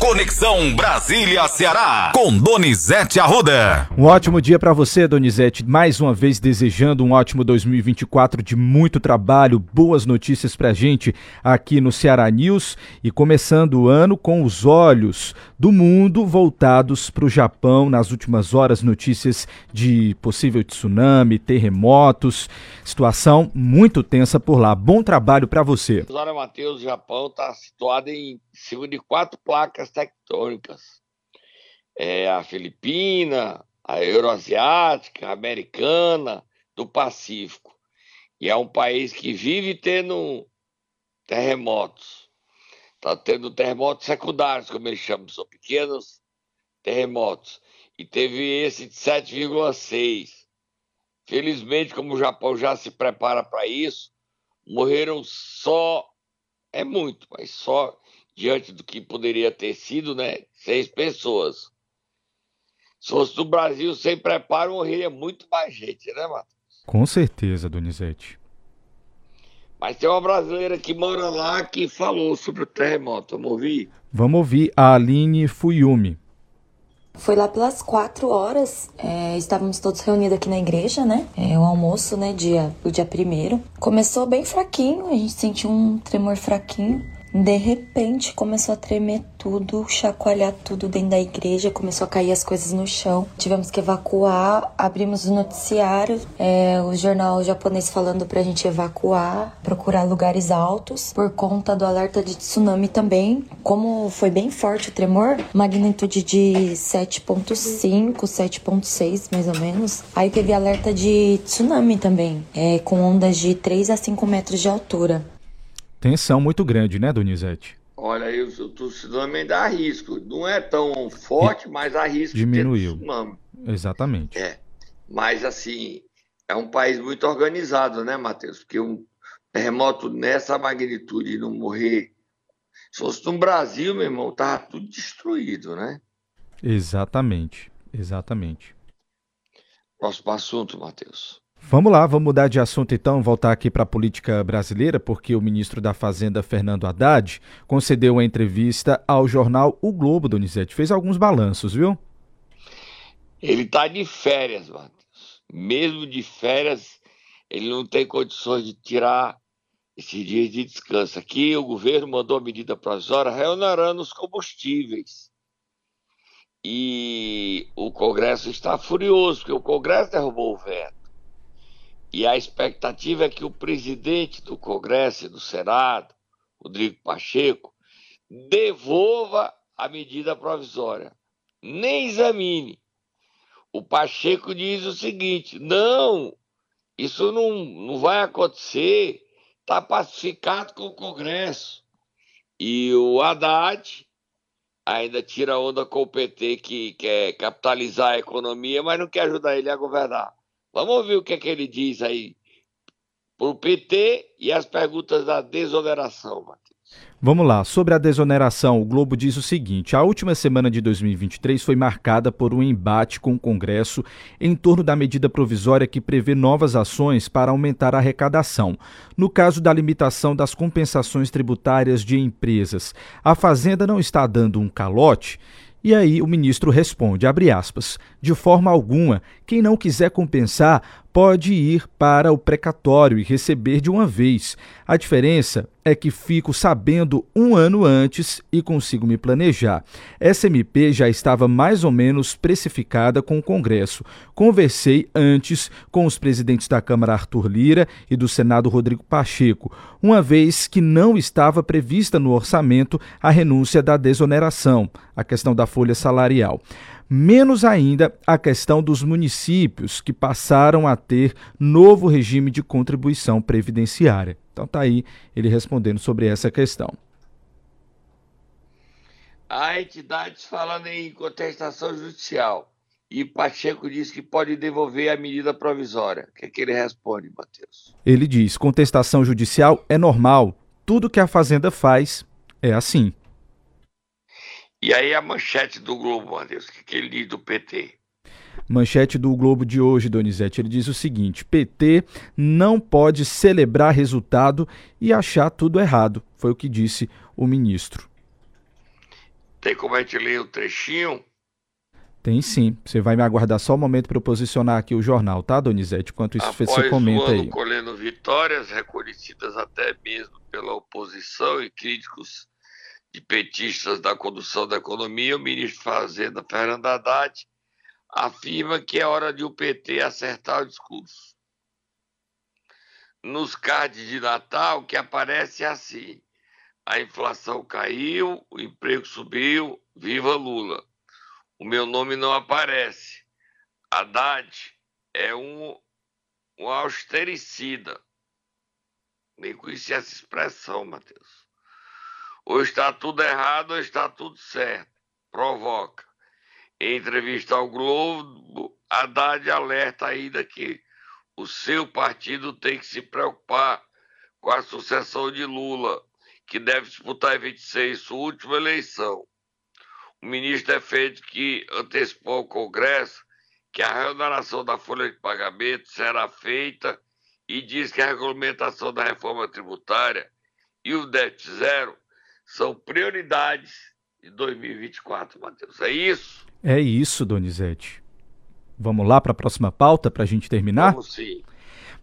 Conexão Brasília-Ceará, com Donizete Arruda. Um ótimo dia para você, Donizete. Mais uma vez desejando um ótimo 2024 de muito trabalho, boas notícias pra gente aqui no Ceará News e começando o ano com os olhos do mundo voltados para o Japão. Nas últimas horas, notícias de possível tsunami, terremotos, situação muito tensa por lá. Bom trabalho para você. Olha, Matheus, o Japão está situado em cima de quatro placas tectônicas. É a Filipina, a Euroasiática, a Americana, do Pacífico. E é um país que vive tendo terremotos. Está tendo terremotos secundários, como eles chamam, são pequenos terremotos. E teve esse de 7,6. Felizmente, como o Japão já se prepara para isso, morreram só, é muito, mas só diante do que poderia ter sido, né? Seis pessoas. Se fosse do Brasil sem preparo, morreria muito mais gente, né, Matheus? Com certeza, Donizete. Mas tem uma brasileira que mora lá que falou sobre o terremoto. Vamos ouvir? Vamos ouvir a Aline Fuyumi. Foi lá pelas quatro horas, é, estávamos todos reunidos aqui na igreja, né? É, o almoço, né, dia, o dia primeiro. Começou bem fraquinho, a gente sentiu um tremor fraquinho. De repente começou a tremer tudo, chacoalhar tudo dentro da igreja, começou a cair as coisas no chão. Tivemos que evacuar, abrimos o noticiário, é, o jornal japonês falando pra gente evacuar, procurar lugares altos, por conta do alerta de tsunami também. Como foi bem forte o tremor, magnitude de 7.5, 7.6 mais ou menos. Aí teve alerta de tsunami também, é, com ondas de 3 a 5 metros de altura. Tensão muito grande, né, Donizete? Olha, aí o tsunami dá risco. Não é tão forte, mas há risco Diminuiu. de tsunami. Exatamente. É. Mas, assim, é um país muito organizado, né, Matheus? Porque um terremoto nessa magnitude não morrer. Se fosse no Brasil, meu irmão, tava tudo destruído, né? Exatamente. Exatamente. Próximo assunto, Matheus. Vamos lá, vamos mudar de assunto então, voltar aqui para a política brasileira, porque o ministro da Fazenda, Fernando Haddad, concedeu uma entrevista ao jornal O Globo, Donizete. Fez alguns balanços, viu? Ele está de férias, Matheus. Mesmo de férias, ele não tem condições de tirar esses dias de descanso. Aqui o governo mandou a medida provisória reonerando os combustíveis. E o Congresso está furioso, porque o Congresso derrubou o veto. E a expectativa é que o presidente do Congresso e do Senado, Rodrigo Pacheco, devolva a medida provisória. Nem examine. O Pacheco diz o seguinte: não, isso não, não vai acontecer, está pacificado com o Congresso. E o Haddad ainda tira onda com o PT que quer capitalizar a economia, mas não quer ajudar ele a governar. Vamos ouvir o que, é que ele diz aí para o PT e as perguntas da desoneração, Matheus. Vamos lá, sobre a desoneração, o Globo diz o seguinte: a última semana de 2023 foi marcada por um embate com o Congresso em torno da medida provisória que prevê novas ações para aumentar a arrecadação. No caso da limitação das compensações tributárias de empresas, a Fazenda não está dando um calote? E aí o ministro responde, aspas, de forma alguma, quem não quiser compensar pode ir para o precatório e receber de uma vez. A diferença é que fico sabendo um ano antes e consigo me planejar. Essa MP já estava mais ou menos precificada com o Congresso. Conversei antes com os presidentes da Câmara Arthur Lira e do Senado Rodrigo Pacheco, uma vez que não estava prevista no orçamento a renúncia da desoneração, a questão da folha salarial menos ainda a questão dos municípios que passaram a ter novo regime de contribuição previdenciária. Então tá aí ele respondendo sobre essa questão. Há entidades falando em contestação judicial e Pacheco diz que pode devolver a medida provisória. O que, é que ele responde, Matheus? Ele diz: contestação judicial é normal. Tudo que a Fazenda faz é assim. E aí a manchete do Globo, Matheus, o que, que ele diz do PT? Manchete do Globo de hoje, Donizete, ele diz o seguinte: PT não pode celebrar resultado e achar tudo errado. Foi o que disse o ministro. Tem como a gente ler o trechinho? Tem sim. Você vai me aguardar só um momento para eu posicionar aqui o jornal, tá, Donizete? Enquanto isso Após você comenta o ano aí. colhendo vitórias reconhecidas até mesmo pela oposição e críticos de petistas da condução da economia, o ministro da Fazenda, Fernando Haddad, afirma que é hora de o PT acertar o discurso. Nos cards de Natal, que aparece assim: a inflação caiu, o emprego subiu, viva Lula. O meu nome não aparece. Haddad é um, um austericida. Nem conheci essa expressão, Matheus. Ou está tudo errado ou está tudo certo. Provoca. Em entrevista ao Globo, Haddad alerta ainda que o seu partido tem que se preocupar com a sucessão de Lula, que deve disputar em 26 sua última eleição. O ministro defende que antecipou ao Congresso que a reoneração da folha de pagamento será feita e diz que a regulamentação da reforma tributária e o déficit zero são prioridades de 2024, Matheus. É isso? É isso, Donizete. Vamos lá para a próxima pauta para a gente terminar? Vamos sim.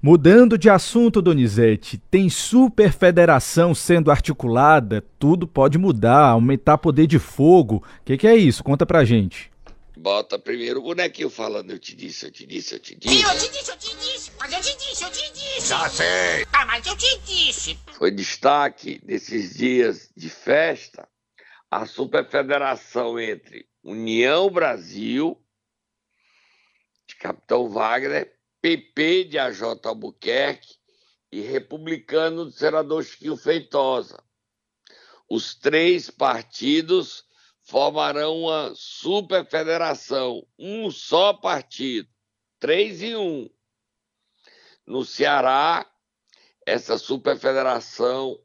Mudando de assunto, Donizete, tem superfederação sendo articulada, tudo pode mudar, aumentar poder de fogo. O que, que, é isso? Conta pra gente. Bota primeiro o bonequinho falando, eu te disse, eu te disse, eu te disse. Eu te disse, eu te disse, mas eu te disse, eu te disse. Já sei. Ah, mas eu te disse. Foi destaque nesses dias de festa a superfederação entre União Brasil, de Capitão Wagner, PP de AJ Albuquerque e republicano do senador Chiquinho Feitosa. Os três partidos formarão uma superfederação, um só partido, três em um. No Ceará, essa superfederação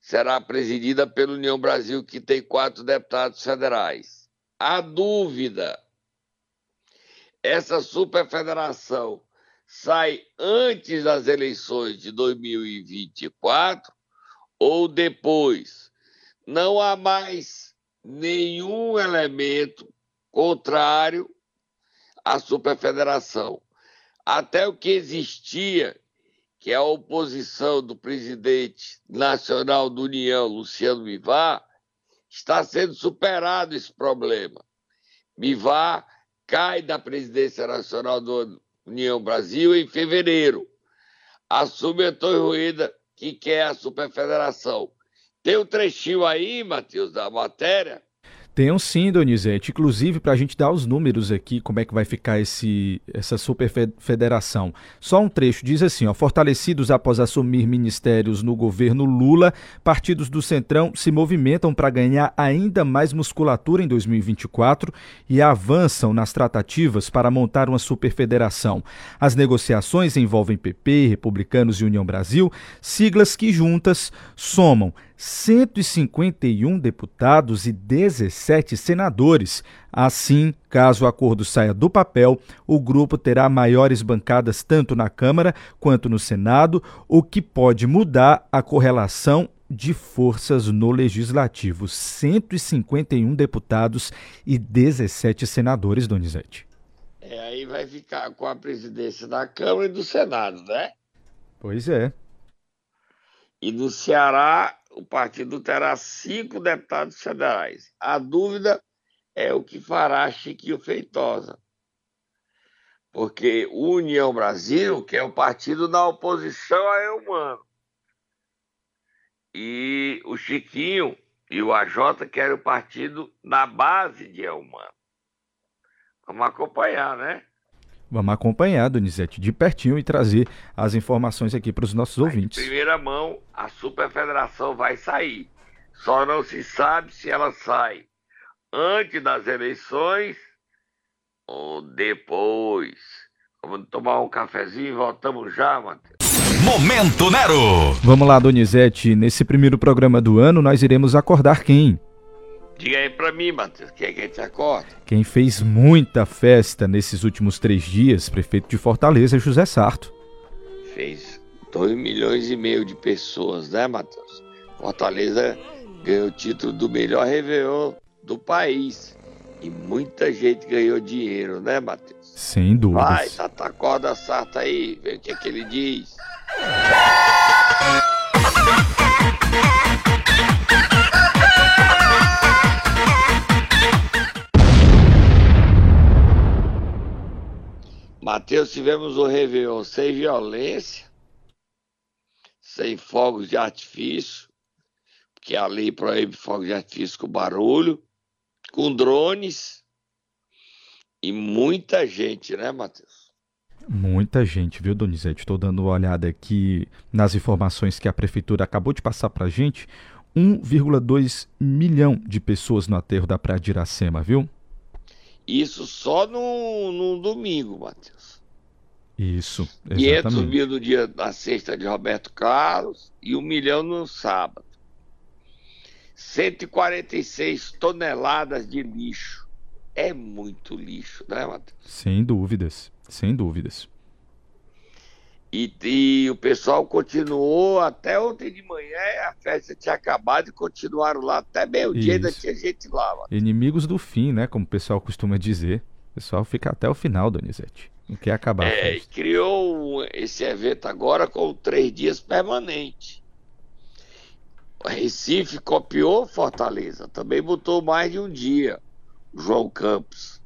será presidida pela União Brasil, que tem quatro deputados federais. A dúvida: essa superfederação sai antes das eleições de 2024 ou depois? Não há mais nenhum elemento contrário à superfederação. Até o que existia, que é a oposição do presidente nacional da União, Luciano Bivar, está sendo superado esse problema. Bivar cai da presidência nacional da União Brasil em fevereiro. Assume Antônio Ruída, que quer a superfederação. Tem um trechinho aí, Matheus, da matéria, tem um sim, Donizete. Inclusive, para a gente dar os números aqui, como é que vai ficar esse, essa super federação. Só um trecho diz assim: ó, fortalecidos após assumir ministérios no governo Lula, partidos do Centrão se movimentam para ganhar ainda mais musculatura em 2024 e avançam nas tratativas para montar uma super federação. As negociações envolvem PP, Republicanos e União Brasil, siglas que juntas somam 151 deputados e 17 senadores. Assim, caso o acordo saia do papel, o grupo terá maiores bancadas tanto na Câmara quanto no Senado, o que pode mudar a correlação de forças no legislativo. 151 deputados e 17 senadores, Donizete. É, aí vai ficar com a presidência da Câmara e do Senado, né? Pois é. E no Ceará, o partido terá cinco deputados federais. A dúvida é o que fará Chiquinho Feitosa. Porque União Brasil, que é o partido da oposição a Elmano, e o Chiquinho e o AJ querem o partido na base de Elmano. Vamos acompanhar, né? Vamos acompanhar, Donizete, de pertinho e trazer as informações aqui para os nossos Mas ouvintes. Em primeira mão, a Superfederação vai sair. Só não se sabe se ela sai antes das eleições ou depois. Vamos tomar um cafezinho e voltamos já, Matheus. Momento Nero! Vamos lá, Donizete. Nesse primeiro programa do ano, nós iremos acordar quem? Diga aí pra mim, Matheus, quem é que te acorda? Quem fez muita festa nesses últimos três dias, prefeito de Fortaleza, é José Sarto. Fez 2 milhões e meio de pessoas, né, Matheus? Fortaleza ganhou o título do melhor Réveillon do país. E muita gente ganhou dinheiro, né, Matheus? Sem dúvida. Vai, Tata, acorda Sarta aí, vê o que, é que ele diz. Matheus, tivemos o Réveillon sem violência, sem fogos de artifício, porque a lei proíbe fogos de artifício com barulho, com drones e muita gente, né, Matheus? Muita gente, viu, Donizete? Estou dando uma olhada aqui nas informações que a prefeitura acabou de passar para gente. 1,2 milhão de pessoas no aterro da Praia de Iracema, viu? Isso só no, no domingo, Matheus. Isso, exatamente. 500 mil no dia da sexta de Roberto Carlos e um milhão no sábado. 146 toneladas de lixo. É muito lixo, né, Matheus? Sem dúvidas, sem dúvidas. E, e, o pessoal continuou até ontem de manhã, a festa tinha acabado e continuaram lá até meio-dia, ainda tinha gente lá. Mano. Inimigos do fim, né? Como o pessoal costuma dizer. O pessoal fica até o final, Donizete. Não quer acabar. É, criou esse evento agora com três dias permanente. O Recife copiou Fortaleza, também botou mais de um dia. João Campos.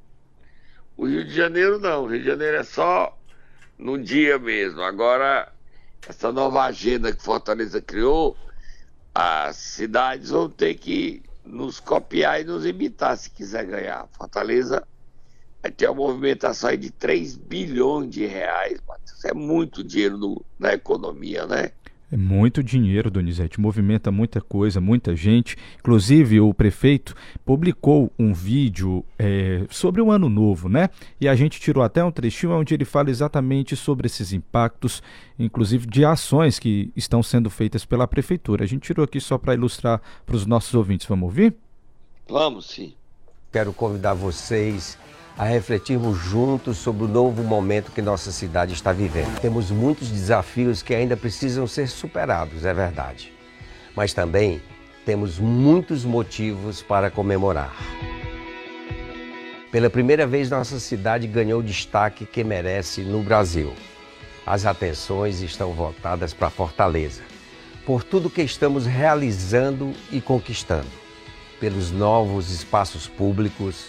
O Rio de Janeiro não, o Rio de Janeiro é só no dia mesmo. Agora, essa nova agenda que Fortaleza criou, as cidades vão ter que nos copiar e nos imitar se quiser ganhar. Fortaleza vai ter uma movimentação aí de 3 bilhões de reais, Matheus. É muito dinheiro no, na economia, né? É muito dinheiro, Donizete, movimenta muita coisa, muita gente. Inclusive, o prefeito publicou um vídeo é, sobre o ano novo, né? E a gente tirou até um trechinho onde ele fala exatamente sobre esses impactos, inclusive de ações que estão sendo feitas pela prefeitura. A gente tirou aqui só para ilustrar para os nossos ouvintes. Vamos ouvir? Vamos sim. Quero convidar vocês a refletirmos juntos sobre o novo momento que nossa cidade está vivendo. Temos muitos desafios que ainda precisam ser superados, é verdade. Mas também temos muitos motivos para comemorar. Pela primeira vez, nossa cidade ganhou o destaque que merece no Brasil. As atenções estão voltadas para Fortaleza, por tudo que estamos realizando e conquistando, pelos novos espaços públicos,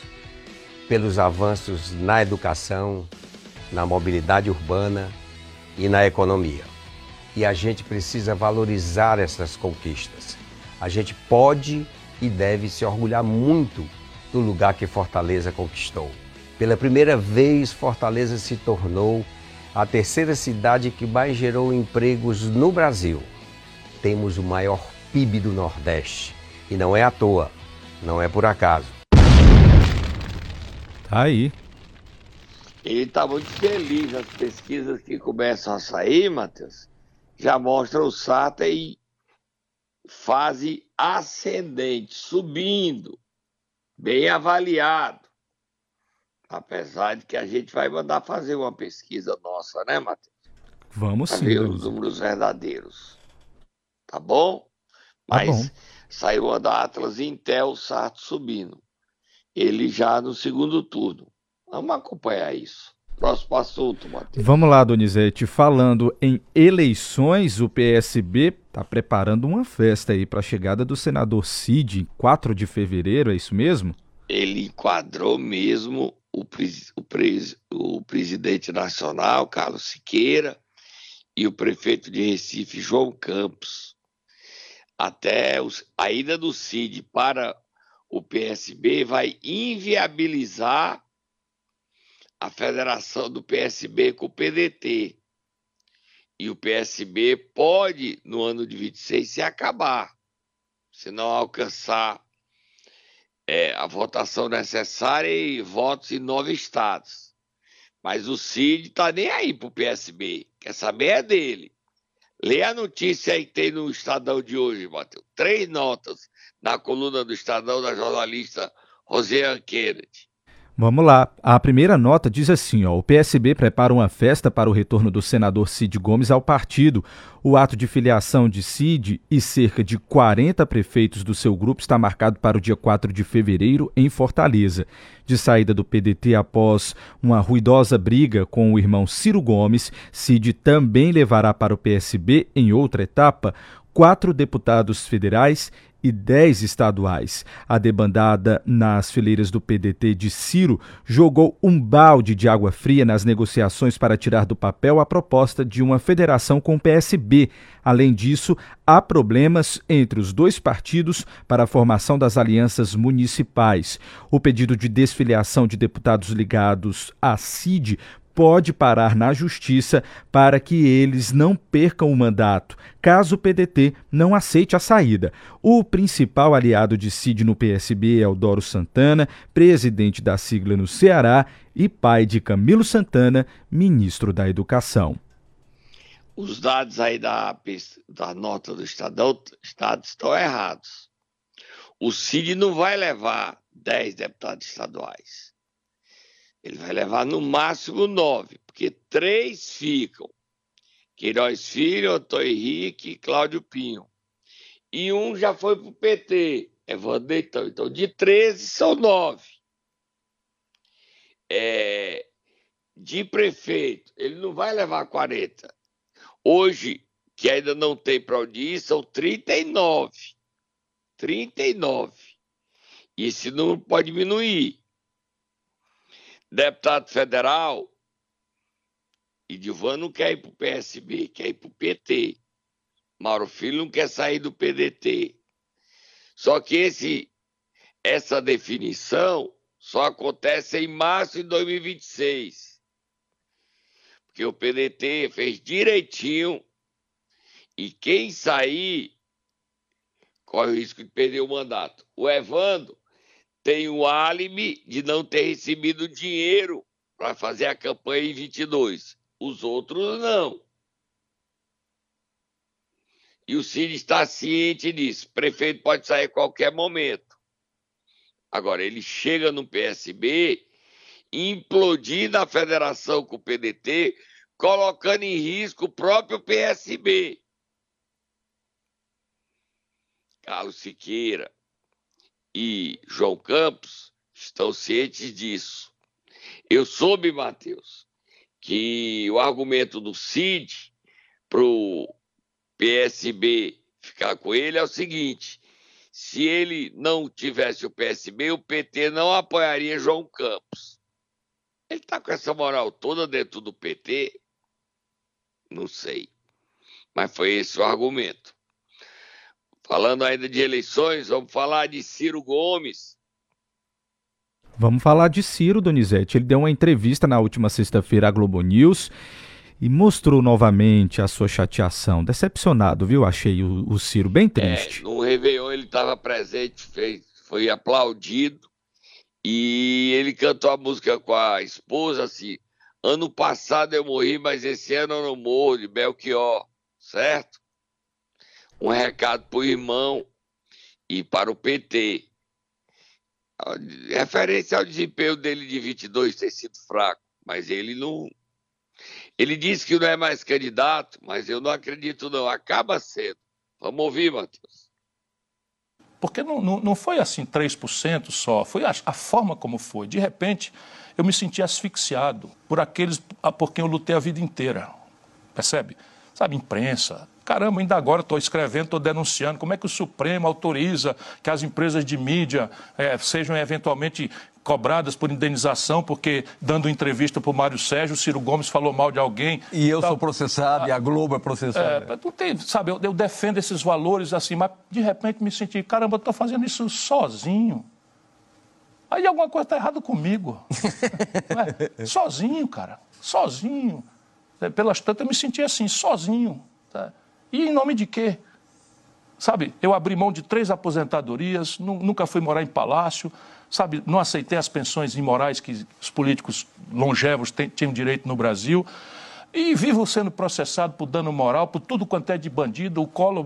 pelos avanços na educação, na mobilidade urbana e na economia. E a gente precisa valorizar essas conquistas. A gente pode e deve se orgulhar muito do lugar que Fortaleza conquistou. Pela primeira vez, Fortaleza se tornou a terceira cidade que mais gerou empregos no Brasil. Temos o maior PIB do Nordeste. E não é à toa, não é por acaso. Aí. Ele está muito feliz. As pesquisas que começam a sair, Matheus, já mostram o SATA em fase ascendente, subindo, bem avaliado. Apesar de que a gente vai mandar fazer uma pesquisa nossa, né, Matheus? Vamos pra sim. ver os números verdadeiros. Tá bom? Mas tá bom. saiu uma da Atlas Intel, o Sarto subindo ele já no segundo turno. Vamos acompanhar isso. Próximo assunto, Matheus. Vamos lá, Donizete. Falando em eleições, o PSB está preparando uma festa aí para a chegada do senador Cid em 4 de fevereiro, é isso mesmo? Ele enquadrou mesmo o, pres, o, pres, o presidente nacional, Carlos Siqueira, e o prefeito de Recife, João Campos. Até os, a ida do Cid para o PSB vai inviabilizar a federação do PSB com o PDT. E o PSB pode, no ano de 26, se acabar, se não alcançar é, a votação necessária e votos em nove estados. Mas o Cid está nem aí para o PSB, quer saber é dele. Lê a notícia aí que tem no Estadão de hoje, Matheus. Três notas na coluna do Estadão da jornalista Rosiane Kennedy. Vamos lá. A primeira nota diz assim: ó, o PSB prepara uma festa para o retorno do senador Cid Gomes ao partido. O ato de filiação de Cid e cerca de 40 prefeitos do seu grupo está marcado para o dia 4 de fevereiro em Fortaleza. De saída do PDT após uma ruidosa briga com o irmão Ciro Gomes, Cid também levará para o PSB, em outra etapa, quatro deputados federais e 10 estaduais. A debandada nas fileiras do PDT de Ciro jogou um balde de água fria nas negociações para tirar do papel a proposta de uma federação com o PSB. Além disso, há problemas entre os dois partidos para a formação das alianças municipais. O pedido de desfiliação de deputados ligados à CID pode parar na justiça para que eles não percam o mandato, caso o PDT não aceite a saída. O principal aliado de Cid no PSB é o Doro Santana, presidente da sigla no Ceará e pai de Camilo Santana, ministro da Educação. Os dados aí da, da nota do Estadão, Estado estão errados. O Cid não vai levar 10 deputados estaduais ele vai levar no máximo nove, porque três ficam. Queiroz Filho, Antônio Henrique e Cláudio Pinho. E um já foi para o PT, Evandro Deitão. Então, de 13 são nove. É, de prefeito, ele não vai levar 40. Hoje, que ainda não tem para onde ir, são 39. 39. E esse número pode diminuir deputado federal, e Dilvan não quer ir para o PSB, quer ir para o PT. Mauro Filho não quer sair do PDT. Só que esse, essa definição só acontece em março de 2026. Porque o PDT fez direitinho e quem sair corre o risco de perder o mandato. O Evandro tem o álibi de não ter recebido dinheiro para fazer a campanha em 22. Os outros não. E o Cid está ciente disso. Prefeito pode sair a qualquer momento. Agora, ele chega no PSB, implodir na federação com o PDT, colocando em risco o próprio PSB. Carlos Siqueira, e João Campos estão cientes disso. Eu soube, Matheus, que o argumento do Cid para o PSB ficar com ele é o seguinte: se ele não tivesse o PSB, o PT não apoiaria João Campos. Ele está com essa moral toda dentro do PT? Não sei. Mas foi esse o argumento. Falando ainda de eleições, vamos falar de Ciro Gomes. Vamos falar de Ciro, Donizete. Ele deu uma entrevista na última sexta-feira à Globo News e mostrou novamente a sua chateação. Decepcionado, viu? Achei o, o Ciro bem é, triste. É, no Réveillon ele estava presente, fez, foi aplaudido e ele cantou a música com a esposa assim. Ano passado eu morri, mas esse ano eu não morro, de Belchior, certo? Um recado para o irmão e para o PT. Referência ao desempenho dele de 22 ter sido fraco, mas ele não. Ele disse que não é mais candidato, mas eu não acredito, não. Acaba sendo. Vamos ouvir, Matheus. Porque não, não, não foi assim 3% só, foi a, a forma como foi. De repente, eu me senti asfixiado por aqueles por quem eu lutei a vida inteira. Percebe? Sabe, imprensa, Caramba, ainda agora estou escrevendo, estou denunciando. Como é que o Supremo autoriza que as empresas de mídia é, sejam eventualmente cobradas por indenização, porque dando entrevista para o Mário Sérgio, o Ciro Gomes falou mal de alguém. E eu tal. sou processado, ah, e a Globo é processada. É, tem, sabe, eu, eu, defendo esses valores assim, mas de repente me senti, caramba, estou fazendo isso sozinho. Aí alguma coisa está errada comigo. é? Sozinho, cara, sozinho. É, pelas tantas eu me senti assim, sozinho. Tá? E em nome de quê? Sabe, eu abri mão de três aposentadorias, nunca fui morar em palácio, sabe, não aceitei as pensões imorais que os políticos longevos tinham direito no Brasil. E vivo sendo processado por dano moral, por tudo quanto é de bandido. O Collor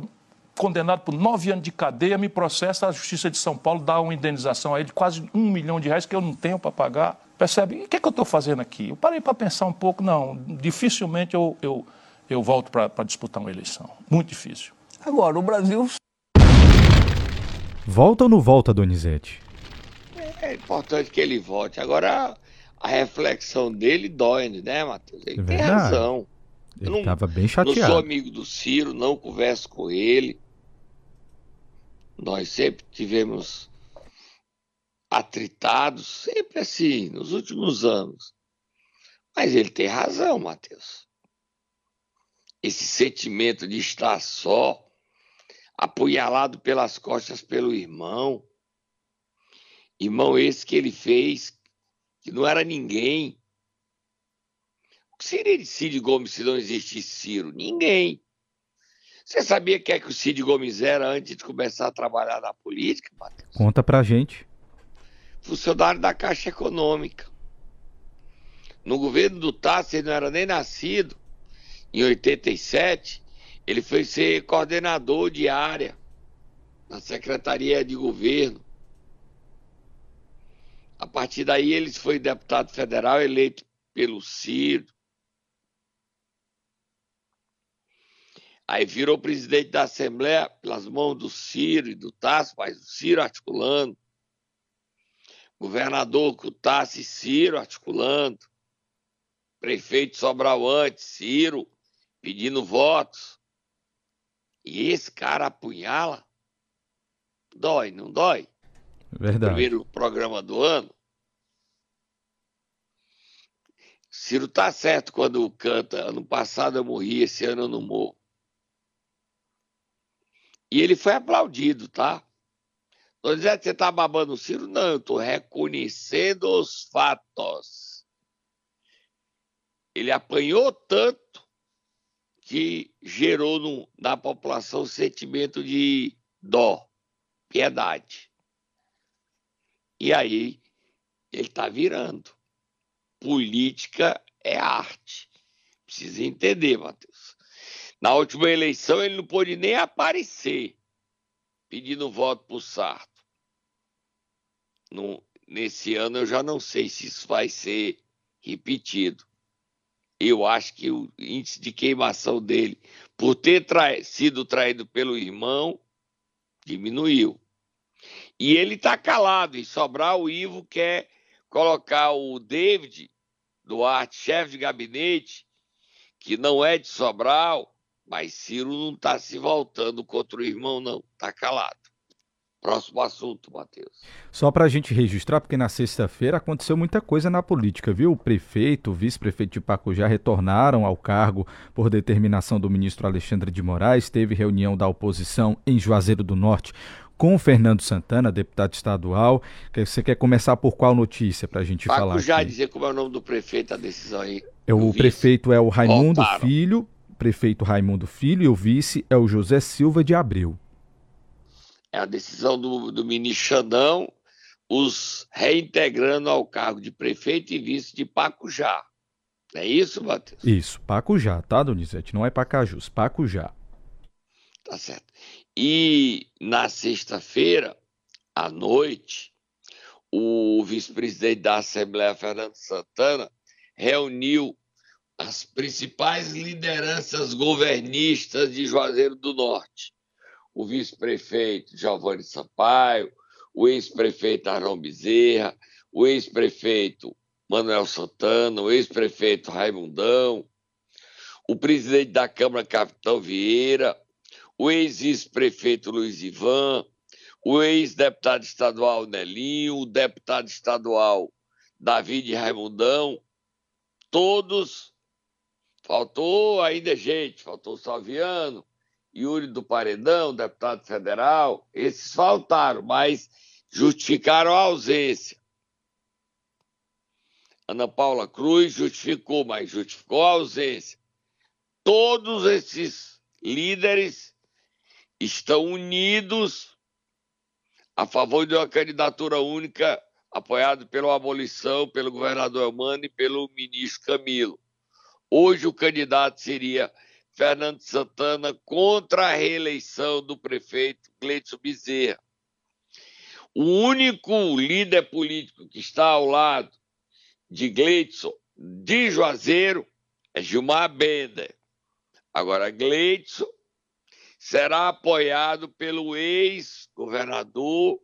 condenado por nove anos de cadeia, me processa, a Justiça de São Paulo dá uma indenização a ele de quase um milhão de reais que eu não tenho para pagar. Percebe? E o que, é que eu estou fazendo aqui? Eu parei para pensar um pouco, não, dificilmente eu, eu, eu volto para disputar uma eleição. Muito difícil. Agora, o Brasil. Volta ou não volta, Donizete? É importante que ele volte. Agora, a reflexão dele dói, né, Matheus? Ele É tem razão. Eu Ele estava bem Não sou chateado. amigo do Ciro, não converso com ele. Nós sempre tivemos atritados, sempre assim, nos últimos anos. Mas ele tem razão, Matheus. Esse sentimento de estar só, apunhalado pelas costas pelo irmão. Irmão esse que ele fez, que não era ninguém. O que seria de Cid Gomes se não existisse Ciro? Ninguém. Você sabia que é que o Cid Gomes era antes de começar a trabalhar na política, Matheus? Conta pra gente. Funcionário da Caixa Econômica. No governo do Tassi, ele não era nem nascido. Em 87, ele foi ser coordenador de área na Secretaria de Governo. A partir daí, ele foi deputado federal eleito pelo Ciro. Aí virou presidente da Assembleia pelas mãos do Ciro e do Tasso, mas o Ciro articulando. Governador com o Tasso e Ciro articulando. Prefeito Sobral antes, Ciro pedindo votos. E esse cara apunhala. Dói, não dói? Verdade. Primeiro programa do ano. Ciro tá certo quando canta. Ano passado eu morri, esse ano eu não morro. E ele foi aplaudido, tá? Não dizendo que você tá babando o Ciro, não, eu tô reconhecendo os fatos. Ele apanhou tanto que gerou no- na população sentimento de dó, piedade. E aí ele tá virando. Política é arte. Precisa entender, Matheus. Na última eleição ele não pôde nem aparecer pedindo voto pro Sarto. No- nesse ano eu já não sei se isso vai ser repetido. Eu acho que o índice de queimação dele, por ter sido traído pelo irmão, diminuiu. E ele está calado. Em Sobral, o Ivo quer colocar o David Duarte, chefe de gabinete, que não é de Sobral, mas Ciro não está se voltando contra o irmão, não. Está calado. Próximo assunto, Matheus. Só para a gente registrar, porque na sexta-feira aconteceu muita coisa na política, viu? O prefeito, o vice-prefeito de Pacujá retornaram ao cargo por determinação do ministro Alexandre de Moraes. Teve reunião da oposição em Juazeiro do Norte com o Fernando Santana, deputado estadual. Você quer começar por qual notícia para a gente falar Pacujá, dizer como é o nome do prefeito, a decisão aí. É, o vice. prefeito é o Raimundo Voltaram. Filho, prefeito Raimundo Filho, e o vice é o José Silva de Abreu. É a decisão do, do ministro Xandão, os reintegrando ao cargo de prefeito e vice de Pacujá. É isso, Matheus? Isso, Pacujá, tá, Donizete? Não é Pacajus, Pacujá. Tá certo. E na sexta-feira, à noite, o vice-presidente da Assembleia, Fernando Santana, reuniu as principais lideranças governistas de Juazeiro do Norte. O vice-prefeito Giovanni Sampaio, o ex-prefeito Arão Bezerra, o ex-prefeito Manuel Santana, o ex-prefeito Raimundão, o presidente da Câmara, Capitão Vieira, o ex-vice-prefeito Luiz Ivan, o ex-deputado estadual Nelinho, o deputado estadual David Raimundão, todos. Faltou ainda gente, faltou o Salviano, Yuri do Paredão, deputado federal, esses faltaram, mas justificaram a ausência. Ana Paula Cruz justificou, mas justificou a ausência. Todos esses líderes estão unidos a favor de uma candidatura única apoiada pela abolição, pelo governador Elmano e pelo ministro Camilo. Hoje o candidato seria Fernando Santana contra a reeleição do prefeito Gleidson Bezerra. O único líder político que está ao lado de Gleidson, de Juazeiro, é Gilmar Bender. Agora, Gleidson será apoiado pelo ex-governador,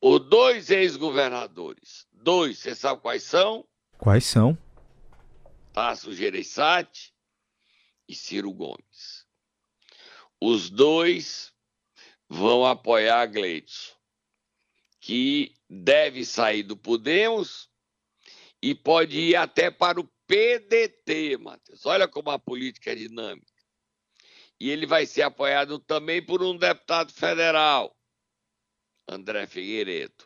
por dois ex-governadores. Dois, você sabe quais são? Quais são? Tasso Gereissati e Ciro Gomes. Os dois vão apoiar Gleidson, que deve sair do Podemos e pode ir até para o PDT, Matheus. Olha como a política é dinâmica. E ele vai ser apoiado também por um deputado federal, André Figueiredo.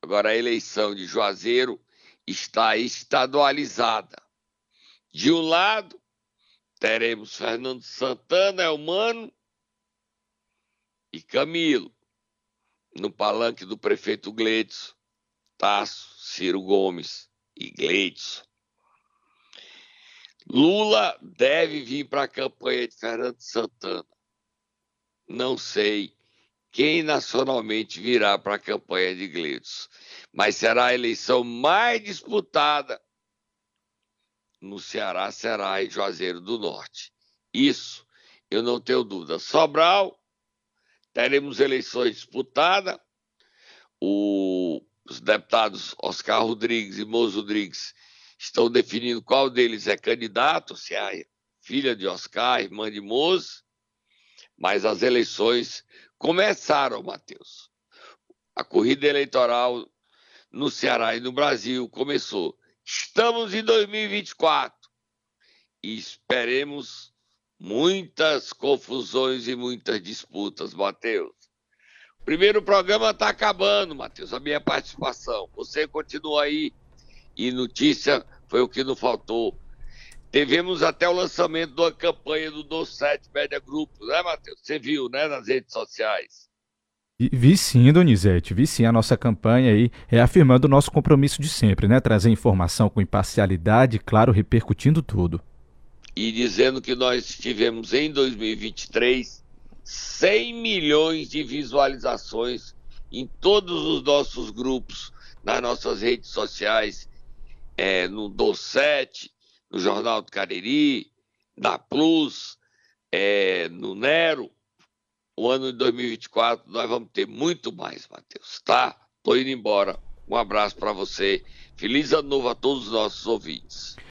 Agora, a eleição de Juazeiro está estadualizada. De um lado, teremos Fernando Santana, Elmano e Camilo, no palanque do prefeito Gleidson, Tasso, Ciro Gomes e Gleidson. Lula deve vir para a campanha de Fernando Santana. Não sei quem nacionalmente virá para a campanha de Gleidson, mas será a eleição mais disputada no Ceará será em Juazeiro do Norte. Isso eu não tenho dúvida. Sobral, teremos eleições disputadas. O, os deputados Oscar Rodrigues e Mozo Rodrigues estão definindo qual deles é candidato, se é a filha de Oscar, irmã de Mozo. Mas as eleições começaram, Matheus. A corrida eleitoral no Ceará e no Brasil começou. Estamos em 2024 e esperemos muitas confusões e muitas disputas, Matheus. O primeiro programa está acabando, Matheus, a minha participação. Você continua aí e notícia foi o que não faltou. Tivemos até o lançamento de uma campanha do Do 7 Média Grupo, né, Matheus? Você viu, né, nas redes sociais. Vi sim, Donizete, vi sim a nossa campanha aí, reafirmando o nosso compromisso de sempre, né? Trazer informação com imparcialidade, claro, repercutindo tudo. E dizendo que nós tivemos em 2023 100 milhões de visualizações em todos os nossos grupos, nas nossas redes sociais, é, no Do7, no Jornal do Cariri, na Plus, é, no Nero, o ano de 2024 nós vamos ter muito mais, Matheus, tá? Tô indo embora. Um abraço para você. Feliz ano novo a todos os nossos ouvintes.